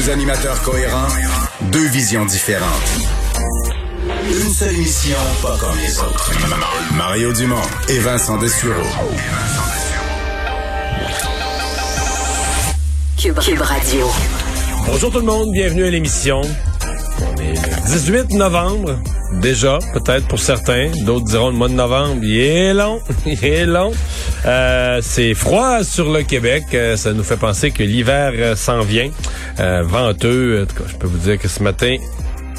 Deux, animateurs cohérents, deux visions différentes. Une seule mission, pas comme les autres. Mario Dumont et Vincent Dessureau. Cube, Radio. Bonjour tout le monde, bienvenue à l'émission. On est le 18 novembre, déjà, peut-être pour certains. D'autres diront le mois de novembre, il est long, il est long. Euh, c'est froid sur le Québec. Euh, ça nous fait penser que l'hiver euh, s'en vient. venteux, en tout cas, je peux vous dire que ce matin,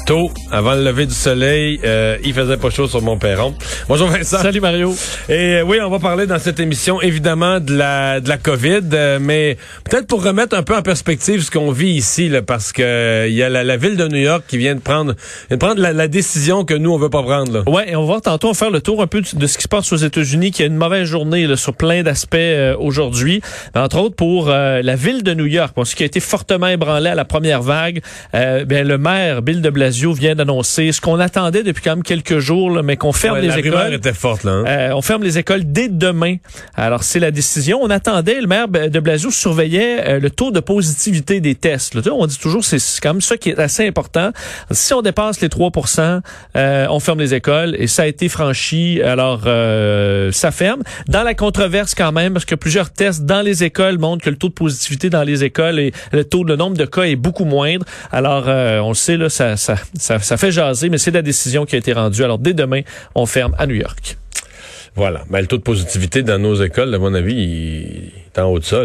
tôt, avant le lever du soleil, euh, il faisait pas chaud sur mon perron. Bonjour Vincent. Salut Mario. Et euh, oui, on va parler dans cette émission évidemment de la de la Covid, euh, mais peut-être pour remettre un peu en perspective ce qu'on vit ici, là, parce que il y a la, ville de New York qui vient de prendre, vient de prendre la, décision que nous on veut pas prendre. Là. Ouais, et on va tantôt faire le tour un peu de ce qui se passe aux États-Unis, qui a une mauvaise journée là, sur plein d'aspects aujourd'hui, entre autres pour la ville de New York, ce qui a été fortement ébranlé à la première vague. ben le maire Bill de Blasio vient d'annoncer ce qu'on attendait depuis quand même quelques jours, mais qu'on ferme les écoles. était forte, là, hein? euh, on ferme les écoles dès demain. Alors, c'est la décision. On attendait, le maire de Blasio surveillait euh, le taux de positivité des tests. Là. On dit toujours, c'est quand même ça qui est assez important. Si on dépasse les 3% euh, on ferme les écoles et ça a été franchi. Alors, ça ferme. Dans la controverse quand même, parce que plusieurs tests dans les écoles montrent que le taux de positivité dans les écoles et le taux, le nombre de cas est beaucoup moindre. Alors, on le sait, là, ça, ça ça, fait jaser, mais c'est la décision qui a été rendue. Alors, dès demain, on ferme à New York. Voilà. Ben, le taux de positivité dans nos écoles, à mon avis, il est en haut de ça.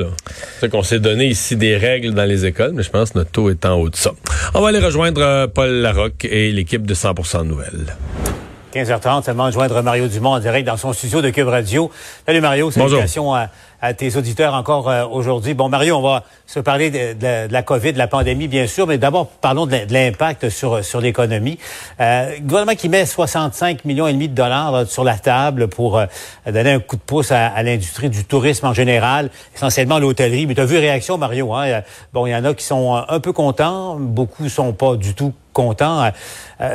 C'est qu'on s'est donné ici des règles dans les écoles, mais je pense que notre taux est en haut de ça. On va aller rejoindre euh, Paul Larocque et l'équipe de 100% Nouvelles. 15h30, seulement joindre Mario Dumont en direct dans son studio de Cube Radio. Salut Mario, salutations à, à tes auditeurs encore euh, aujourd'hui. Bon, Mario, on va se parler de, la COVID, de la pandémie, bien sûr, mais d'abord, parlons de l'impact sur, sur l'économie. Euh, gouvernement qui met 65 millions et demi de dollars euh, sur la table pour donner un coup de pouce à, l'industrie du tourisme en général, essentiellement l'hôtellerie. Mais tu as vu réaction, Mario. Hein? Bon, il y en a qui sont un peu contents, beaucoup sont pas du tout contents.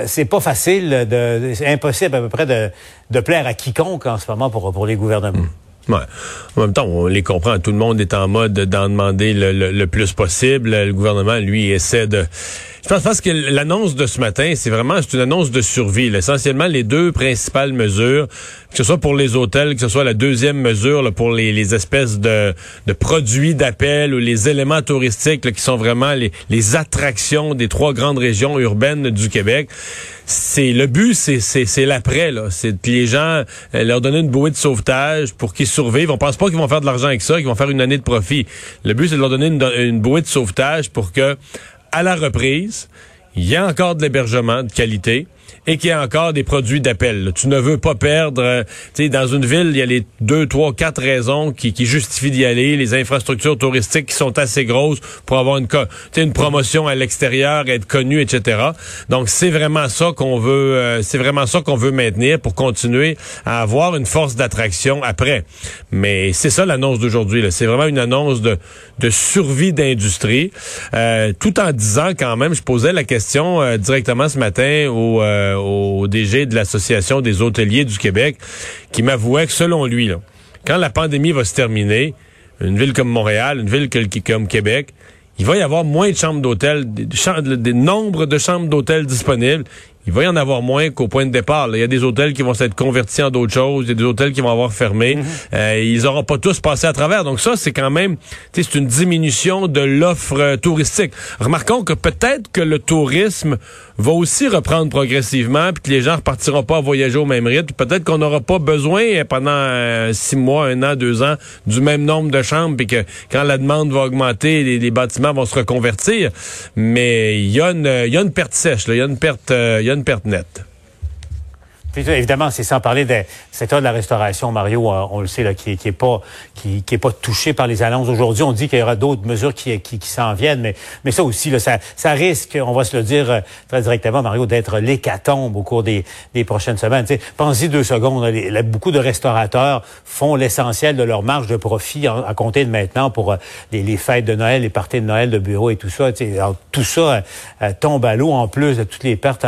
c'est pas facile, de, c'est impossible à peu près de, de plaire à quiconque en ce moment pour, pour les gouvernements. Hmm. En même temps, on les comprend. Tout le monde est en mode d'en demander le, le, plus possible. Le gouvernement, lui, essaie de... Je pense, que l'annonce de ce matin, c'est vraiment c'est une annonce de survie. Essentiellement, les deux principales mesures, que ce soit pour les hôtels, que ce soit la deuxième mesure pour les, espèces de, de produits d'appel ou les éléments touristiques qui sont vraiment les, attractions des trois grandes régions urbaines du Québec c'est le but, c'est c'est l'après là. C'est les gens euh, leur donner une bouée de sauvetage pour qu'ils survivent. On pense pas qu'ils vont faire de l'argent avec ça, qu'ils vont faire une année de profit. Le but, c'est de leur donner une bouée de sauvetage pour que, à la reprise, il y ait encore de l'hébergement de qualité et qu'il y a encore des produits d'appel. Tu ne veux pas perdre. Euh, tu sais, dans une ville, il y a les deux, trois, quatre raisons qui, qui justifient d'y aller. Les infrastructures touristiques qui sont assez grosses pour avoir une, une promotion à l'extérieur, être connu, etc. Donc, c'est vraiment ça qu'on veut. Euh, c'est vraiment ça qu'on veut maintenir pour continuer à avoir une force d'attraction après. Mais c'est ça l'annonce d'aujourd'hui. C'est vraiment une annonce de, de survie d'industrie, euh, tout en disant quand même. Je posais la question euh, directement ce matin au euh, au DG de l'Association des hôteliers du Québec, qui m'avouait que selon lui, quand la pandémie va se terminer, une ville comme Montréal, une ville comme Québec, il va y avoir moins de chambres d'hôtel, des, des, nombres de chambres d'hôtel disponibles il va y en avoir moins qu'au point de départ. Il y a des hôtels qui vont s'être convertis en d'autres choses, il y a des hôtels qui vont avoir fermé. Mhm. euh, ils n'auront pas tous passé à travers. Donc ça, c'est quand même, c'est une diminution de l'offre euh, touristique. Remarquons que peut-être que le tourisme va aussi reprendre progressivement, puis que les gens repartiront pas à voyager au même rythme. Peut-être qu'on n'aura pas besoin pendant euh, six mois, un an, deux ans du même nombre de chambres, puis que quand la demande va augmenter, les, bâtiments vont se reconvertir. Mais il y, a une, y a une perte sèche, il y a une perte, euh, une perte nette. Puis, évidemment, c'est sans parler du secteur de la restauration, Mario, euh, on le sait, là, qui, qui est pas qui, est pas touché par les annonces aujourd'hui. On dit qu'il y aura d'autres mesures qui, qui, s'en viennent, mais, mais ça aussi, là, ça, ça risque, on va se le dire euh, très directement, Mario, d'être l'hécatombe au cours des, des prochaines semaines. Pensez deux secondes, beaucoup de restaurateurs font l'essentiel de leur marge de profit à compter de maintenant pour euh, les, les, fêtes de Noël, les parties de Noël de bureau et tout ça. Alors, tout ça tombe à l'eau en plus de toutes les pertes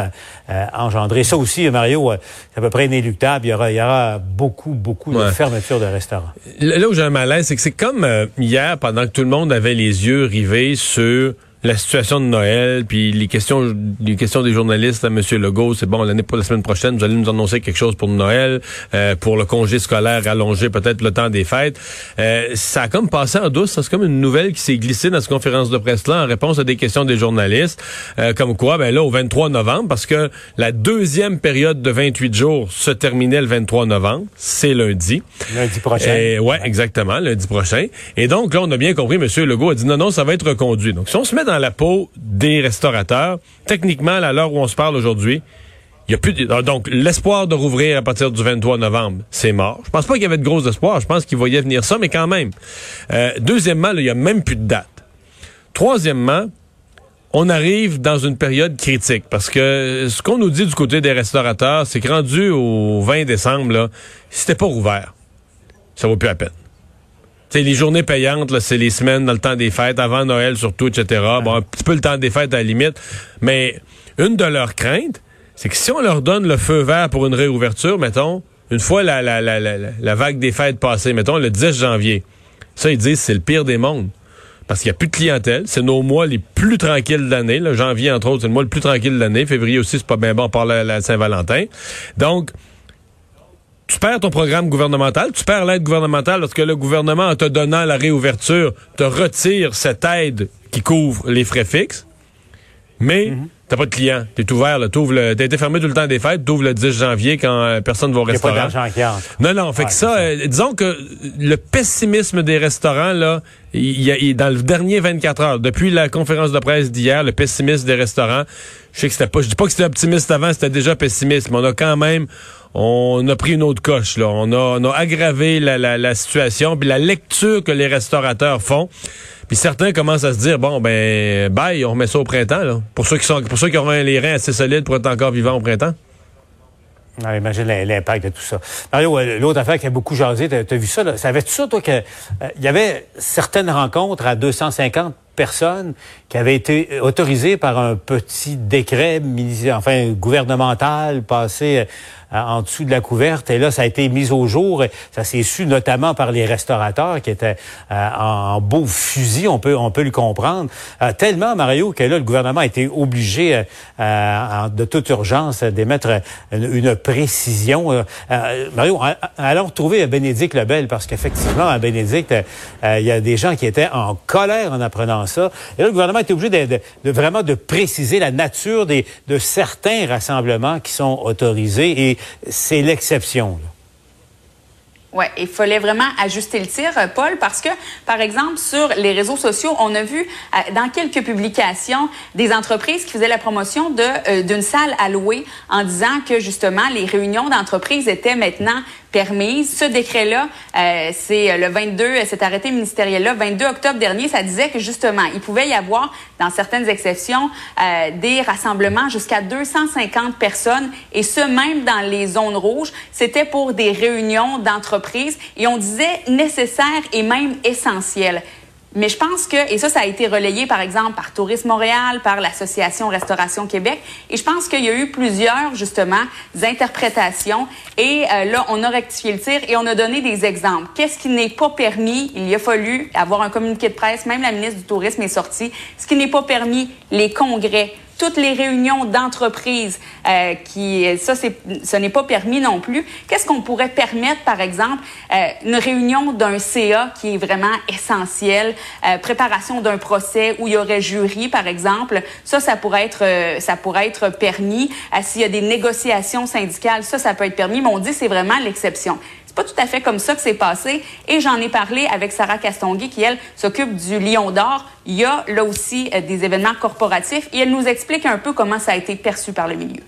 engendrées. Ça aussi, Mario, c'est à peu près inéluctable. Il y aura, il y aura beaucoup, beaucoup de fermetures de restaurants. Là où j'ai un malaise, c'est que c'est comme euh, hier, pendant que tout le monde avait les yeux rivés sur la situation de Noël, puis les questions, les questions des journalistes à M. Legault, c'est bon, l'année pour la semaine prochaine, vous allez nous annoncer quelque chose pour Noël, euh, pour le congé scolaire allongé, peut-être le temps des fêtes. Euh, ça a comme passé en douce, c'est comme une nouvelle qui s'est glissée dans cette conférence de presse-là en réponse à des questions des journalistes, euh, comme quoi, ben là, au 23 novembre, parce que la deuxième période de 28 jours se terminait le 23 novembre, c'est lundi. Lundi prochain. Et, ouais, exactement, lundi prochain. Et donc, là, on a bien compris, M. Legault a dit non, non, ça va être reconduit. Donc, si on se met dans dans la peau des restaurateurs. Techniquement, à l'heure où on se parle aujourd'hui, il y a plus ah, donc l'espoir de rouvrir à partir du 23 novembre, c'est mort. Je pense pas qu'il y avait de gros espoirs. Je pense qu'il voyait venir ça, mais quand même. Euh, deuxièmement, il y a même plus de date. Troisièmement, on arrive dans une période critique parce que ce qu'on nous dit du côté des restaurateurs, c'est que rendu au 20 décembre, c'était pas rouvert, ça vaut plus la peine les journées payantes, c'est les semaines dans le temps des fêtes, avant Noël surtout, etc. Bon, un petit peu le temps des fêtes à la limite. Mais une de leurs craintes, c'est que si on leur donne le feu vert pour une réouverture, mettons, une fois la, la, la, la, vague des fêtes passée, mettons le 10 janvier, ça, ils disent c'est le pire des mondes. Parce qu'il n'y a plus de clientèle. C'est nos mois les plus tranquilles de l'année. Janvier, entre autres, c'est le mois le plus tranquille de l'année. Février aussi, c'est pas bien bon par la Saint-Valentin. Donc, perds ton programme gouvernemental, tu perds l'aide gouvernementale parce que le gouvernement, en te donnant la réouverture, te retire cette aide qui couvre les frais fixes. Mais mhm. t'as pas de client. T'es ouvert, là. T'as été fermé tout le temps des fêtes. T'ouvres le 10 janvier quand euh, personne va au restaurant. Pas d'argent qui Non, non. Fait que ça, euh, disons que le pessimisme des restaurants, là, il y a, dans le dernier 24 heures, depuis la conférence de presse d'hier, le pessimisme des restaurants, je sais que c'était pas, je dis pas que c'était optimiste avant, c'était déjà pessimiste, mais on a quand même, on a pris une autre coche. Là. On, a, on a aggravé la, la, la situation, puis la lecture que les restaurateurs font. Puis certains commencent à se dire bon ben bye, on remet ça au printemps là. Pour ceux qui sont pour ceux qui auront les reins assez solides pour être encore vivants au printemps. Ah, imagine l'impact de tout ça. Mario, euh, l'autre affaire qui a beaucoup jasé, t'as as vu ça, là? Savais-tu ça, toi, qu'il euh, y avait certaines rencontres à 250 personnes qui avaient été autorisées par un petit décret, enfin, gouvernemental, passé euh, en dessous de la couverte. Et là, ça a été mis au jour. Ça s'est su notamment par les restaurateurs qui étaient euh, en beau fusil, on peut, on peut le comprendre. Euh, tellement, Mario, que là, le gouvernement a été obligé de toute urgence d'émettre une, précision. Mario, allons retrouver Bénédicte Lebel parce qu'effectivement, à Bénédicte, il y a des gens qui étaient en colère en apprenant Et là, le gouvernement été obligé de, vraiment de préciser la nature des, de certains rassemblements qui sont autorisés et c'est l'exception. Oui, il fallait vraiment ajuster le tir, euh, Paul, parce que, par exemple, sur les réseaux sociaux, on a vu euh, dans quelques publications des entreprises qui faisaient la promotion euh, d'une salle à louer en disant que justement les réunions d'entreprise étaient maintenant Ce décret-là, euh, c'est le 22, cet arrêté ministériel-là, 22 octobre dernier, ça disait que justement, il pouvait y avoir, dans certaines exceptions, euh, des rassemblements jusqu'à 250 personnes, et ce, même dans les zones rouges. C'était pour des réunions d'entreprise, et on disait nécessaire et même essentiel. Mais je pense que, et ça, ça a été relayé, par exemple, par Tourisme Montréal, par l'Association Restauration Québec, et je pense qu'il y a eu plusieurs, justement, interprétations, et euh, là, on a rectifié le tir et on a donné des exemples. Qu'est-ce qui n'est pas permis? Il y a fallu avoir un communiqué de presse, même la ministre du Tourisme est sortie. Ce qui n'est pas permis, les congrès, toutes les réunions d'entreprise, euh, qui ça c'est ce n'est pas permis non plus. Qu'est-ce qu'on pourrait permettre, par exemple, euh, une réunion d'un CA qui est vraiment essentiel, euh, préparation d'un procès où il y aurait jury, par exemple, ça ça pourrait être euh, ça pourrait être permis. Euh, s'il y a des négociations syndicales, ça ça peut être permis, mais on dit c'est vraiment l'exception pas tout à fait comme ça que c'est passé. Et j'en ai parlé avec Sarah Castonguay, qui, elle, s'occupe du Lion d'Or. Il y a là aussi euh, des événements corporatifs et elle nous explique un peu comment ça a été perçu par le milieu.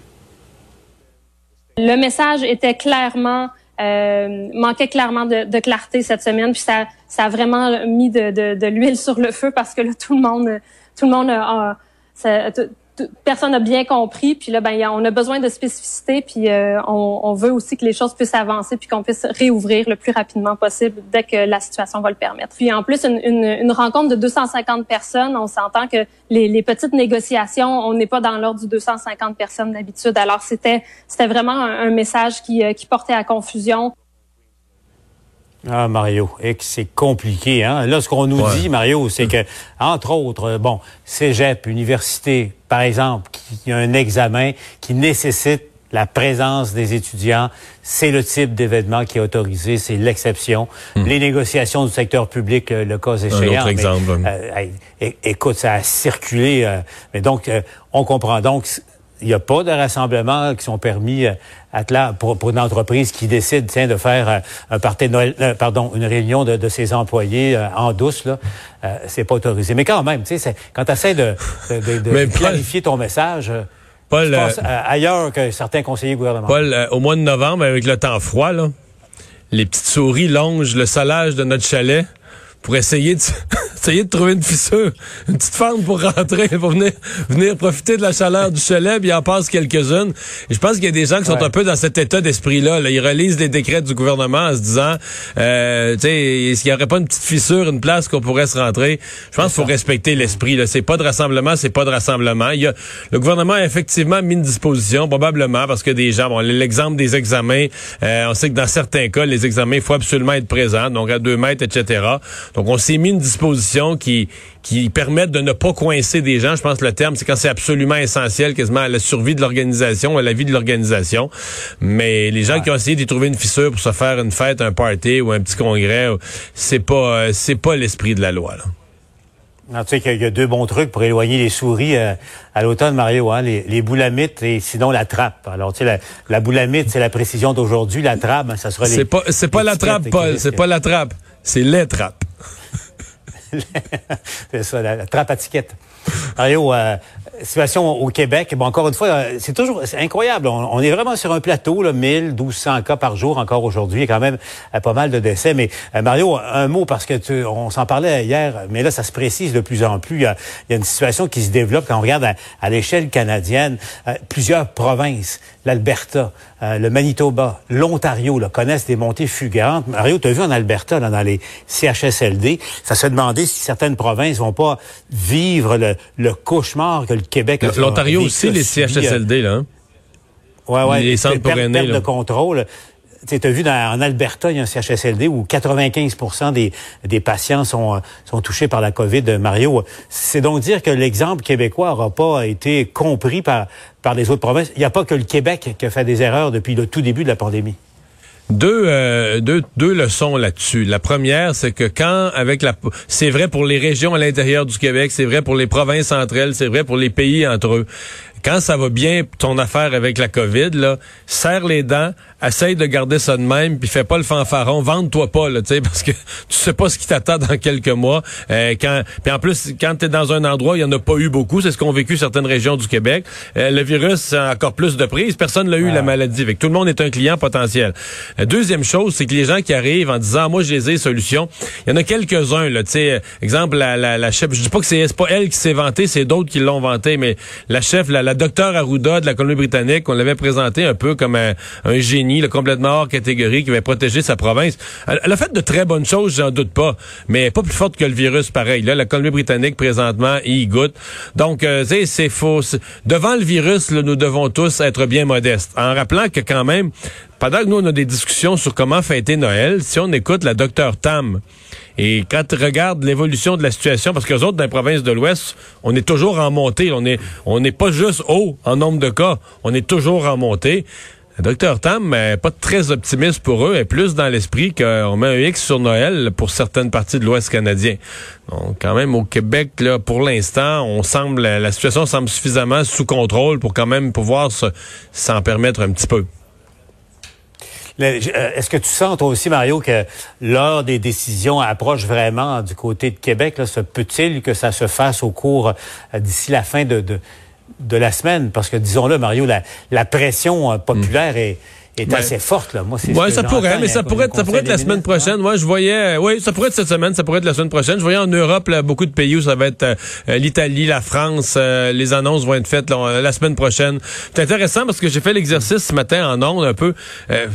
Le message était clairement euh, manquait clairement de, de, clarté cette semaine, puis ça, ça a vraiment mis de, de, de l'huile sur le feu parce que là tout le monde, tout le monde a, ça, personne n'a bien compris. Puis là, ben, on a besoin de spécificité, puis euh, on, veut aussi que les choses puissent avancer, puis qu'on puisse réouvrir le plus rapidement possible dès que la situation va le permettre. Puis en plus, une, une, une rencontre de 250 personnes, on s'entend que les, les, petites négociations, on n'est pas dans l'ordre du 250 personnes d'habitude. Alors c'était c'était vraiment un, message qui, euh, qui portait à confusion. Ah, Mario, et que c'est compliqué. Hein? Là, ce qu'on nous dit, Mario, c'est que, entre autres, bon, cégep, université, par exemple, qui a un examen qui nécessite la présence des étudiants, c'est le type d'événement qui est autorisé, c'est l'exception. Hmm. Les négociations du secteur public, euh, le cas échéant. Un exemple. Euh, écoute, ça a circulé. Euh, mais donc, on comprend. Donc, il n'y a pas de rassemblements qui sont permis euh, pour, pour, une entreprise qui décide tiens, de faire euh, un party de Noël, euh, pardon, une réunion de, de ses employés en douce, là, c'est pas autorisé. Mais quand même, tu sais, quand tu essaies de, de, de clarifier ton message, Paul, tu ailleurs que certains conseillers gouvernementaux. Paul, au mois de novembre, avec le temps froid, là, les petites souris longent le salage de notre chalet pour essayer de, essayer de trouver une fissure, une petite fente pour rentrer, pour venir, venir profiter de la chaleur du chalet, puis il en passe quelques-unes. Et je pense qu'il y a des gens qui sont un peu dans cet état d'esprit-là. Là. Ils relisent les décrets du gouvernement en se disant, euh, tu sais, est-ce qu'il n'y aurait pas une petite fissure, une place qu'on pourrait se rentrer? Je pense qu'il faut respecter l'esprit. C'est pas de rassemblement, c'est pas de rassemblement. Il y a, le gouvernement a effectivement mis une disposition, probablement parce que des gens, bon, l'exemple des examens, euh, on sait que dans certains cas, les examens, il faut absolument être présent, donc à deux mètres, etc. Donc, on s'est mis une disposition qui, qui permette de ne pas coincer des gens. Je pense que le terme, c'est quand c'est absolument essentiel, quasiment à la survie de l'organisation, à la vie de l'organisation. Mais les gens qui ont essayé d'y trouver une fissure pour se faire une fête, un party ou un petit congrès, c'est pas, c'est pas l'esprit de la loi, là. Non, tu sais qu'il y a deux bons trucs pour éloigner les souris euh, à l'automne, Mario, hein, les, les, boulamites et sinon la trappe. Alors, tu sais, la, la boulamite, c'est la précision d'aujourd'hui. La trappe, ça sera les... C'est pas, c'est pas la trappe, Paul. C'est pas la trappe. C'est les trappes. c'est ça, la, trappe à ticket. Mario, euh, situation au Québec, bon, encore une fois, euh, c'est toujours incroyable. On, est vraiment sur un plateau, là, 1000, 1200 cas par jour encore aujourd'hui. Quand même euh, pas mal de décès. Mais Mario, un mot, parce que tu, on s'en parlait hier, mais là, ça se précise de plus en plus. Il y a, une situation qui se développe quand on regarde à, l'échelle canadienne. plusieurs provinces, l'Alberta, le Manitoba, l'Ontario, connaissent des montées fugaces. Mario, tu as vu en Alberta, là, dans les CHSLD, ça se demandait si certaines provinces vont pas vivre le, le cauchemar que le Québec a L'Ontario aussi, les CHSLD, là. Hein? Ouais, ouais. Les centres pour aînés, perte de contrôle. Tu as vu dans, en Alberta, il y a un CHSLD où 95 des, des patients sont, sont touchés par la COVID. Mario, c'est donc dire que l'exemple québécois n'aura pas été compris par, par les autres provinces. Il n'y a pas que le Québec qui a fait des erreurs depuis le tout début de la pandémie. Deux, euh, deux, deux leçons là-dessus. La première, c'est que quand, avec la, c'est vrai pour les régions à l'intérieur du Québec, c'est vrai pour les provinces entre elles, c'est vrai pour les pays entre eux. Quand ça va bien ton affaire avec la COVID, là, serre les dents, essaye de garder ça de même, puis fais pas le fanfaron, vende-toi pas, là, tu sais, parce que tu sais pas ce qui t'attend dans quelques mois. Euh, quand, puis en plus, quand tu es dans un endroit, il y en a pas eu beaucoup, c'est ce qu'ont vécu certaines régions du Québec. Euh, le virus a encore plus de prise, personne l'a eu la maladie, avec tout le monde est un client potentiel. La deuxième chose, c'est que les gens qui arrivent en disant, moi, je les ai solutions, il y en a quelques-uns, là, tu sais, exemple, la, la, la chef, je dis pas que c'est pas elle qui s'est vantée, c'est d'autres qui l'ont vanté, mais la chef, la, la docteur Arruda de la Colombie-Britannique, on l'avait présenté un peu comme un, génie complètement hors catégorie, qui va protéger sa province. Elle, a fait de très bonnes choses, j'en doute pas, mais pas plus forte que le virus, pareil. Là, la Colombie-Britannique, présentement, y goûte. Donc, euh, c'est faux. Devant le virus, nous devons tous être bien modestes, en rappelant que quand même, pendant que nous, on a des discussions sur comment fêter Noël, si on écoute la docteur Tam, et quand tu regardes l'évolution de la situation, parce que les autres, dans les provinces de l'Ouest, on est toujours en montée. On est, on n'est pas juste haut en nombre de cas. On est toujours en montée. Docteur Tam, mais pas très optimiste pour eux, et plus dans l'esprit qu'on met un X sur Noël pour certaines parties de l'Ouest canadien. Donc, quand même, au Québec, là, pour l'instant, on semble, la situation semble suffisamment sous contrôle pour quand même pouvoir s'en permettre un petit peu. Euh, est-ce que tu sens toi aussi, Mario, que l'heure des décisions approche vraiment du côté de Québec? Là, se peut-il que ça se fasse au cours euh, d'ici la fin de de la semaine, parce que disons-le, Mario, la, la pression euh, populaire mm. est est assez forte là. Moi, c'est ouais, ça pourrait, mais ça pourrait, ça pourrait être la semaine prochaine. Moi, je voyais, oui, ça pourrait être cette semaine, ça pourrait être la semaine prochaine. Je voyais en Europe là, beaucoup de pays où ça va être euh, l'Italie, la France. Euh, les annonces vont être faites la semaine prochaine. C'est intéressant parce que j'ai fait l'exercice ce matin en ondes un peu.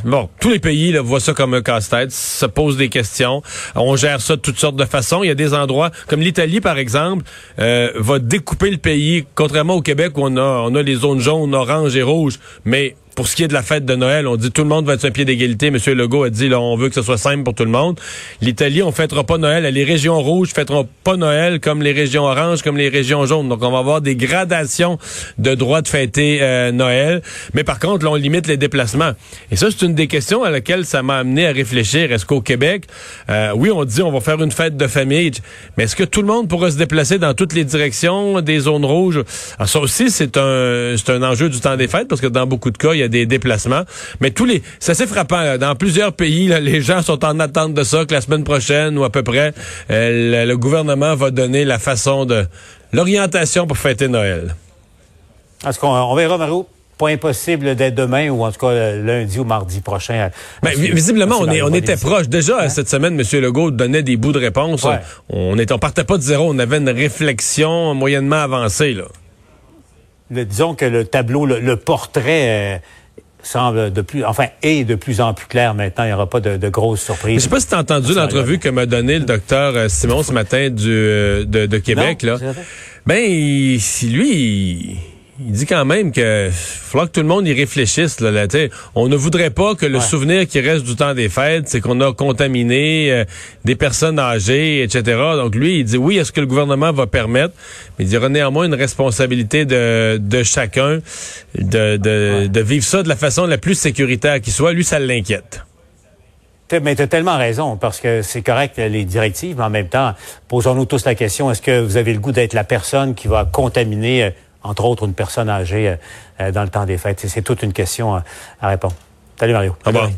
bon, tous les pays là, voient ça comme un casse-tête, se posent des questions. On gère ça de toutes sortes de façons. Il y a des endroits comme l'Italie, par exemple, va découper le pays, contrairement au Québec où on a, on a les zones jaunes, oranges et rouges, mais pour ce qui est de la fête de Noël, on dit tout le monde va être sur un pied d'égalité. Monsieur Legault a dit là, on veut que ce soit simple pour tout le monde. L'Italie, on fêtera pas Noël. Les régions rouges fêteront pas Noël comme les régions oranges, comme les régions jaunes. Donc, on va avoir des gradations de droits de fêter euh, Noël. Mais par contre, là, on limite les déplacements. Et ça, c'est une des questions à laquelle ça m'a amené à réfléchir. Est-ce qu'au Québec, euh, oui, on dit on va faire une fête de famille, mais est-ce que tout le monde pourra se déplacer dans toutes les directions des zones rouges? Alors, ça aussi, c'est un, un enjeu du temps des fêtes parce que dans beaucoup de cas, il y a des déplacements. Mais tous les, c'est assez frappant. Dans plusieurs pays, les gens sont en attente de ça que la semaine prochaine ou à peu près, euh, le, gouvernement va donner la façon de l'orientation pour fêter Noël. Est-ce qu'on on verra, Marou? pas impossible d'être demain ou en tout cas lundi ou mardi prochain. Mais visiblement, on, est, on était proche. Déjà, hein? cette semaine, M. Legault donnait des bouts de réponse. On, on partait pas de zéro. On avait une réflexion moyennement avancée. Là. disons que le tableau, le, portrait... Euh, semble de plus, enfin, est de plus en plus clair maintenant. Il n'y aura pas de, grosses surprises. Je sais pas si tu as entendu l'entrevue que m'a donné le docteur euh, Simon ce matin du, euh, de, Québec. là. Ben, lui, il il dit quand même que falloir que tout le monde y réfléchisse. Là, là on ne voudrait pas que le souvenir qui reste du temps des fêtes, c'est qu'on a contaminé euh, des personnes âgées, etc. Donc lui, il dit oui, est-ce que le gouvernement va permettre, mais il y aura néanmoins une responsabilité de, de chacun de, de, de vivre ça de la façon la plus sécuritaire qui soit. Lui, ça l'inquiète. Mais tu as tellement raison, parce que c'est correct les directives, mais en même temps, posons-nous tous la question, est-ce que vous avez le goût d'être la personne qui va contaminer euh, entre autres une personne âgée euh, dans le temps des fêtes. C'est toute une question à, répondre. Salut Mario. Au revoir.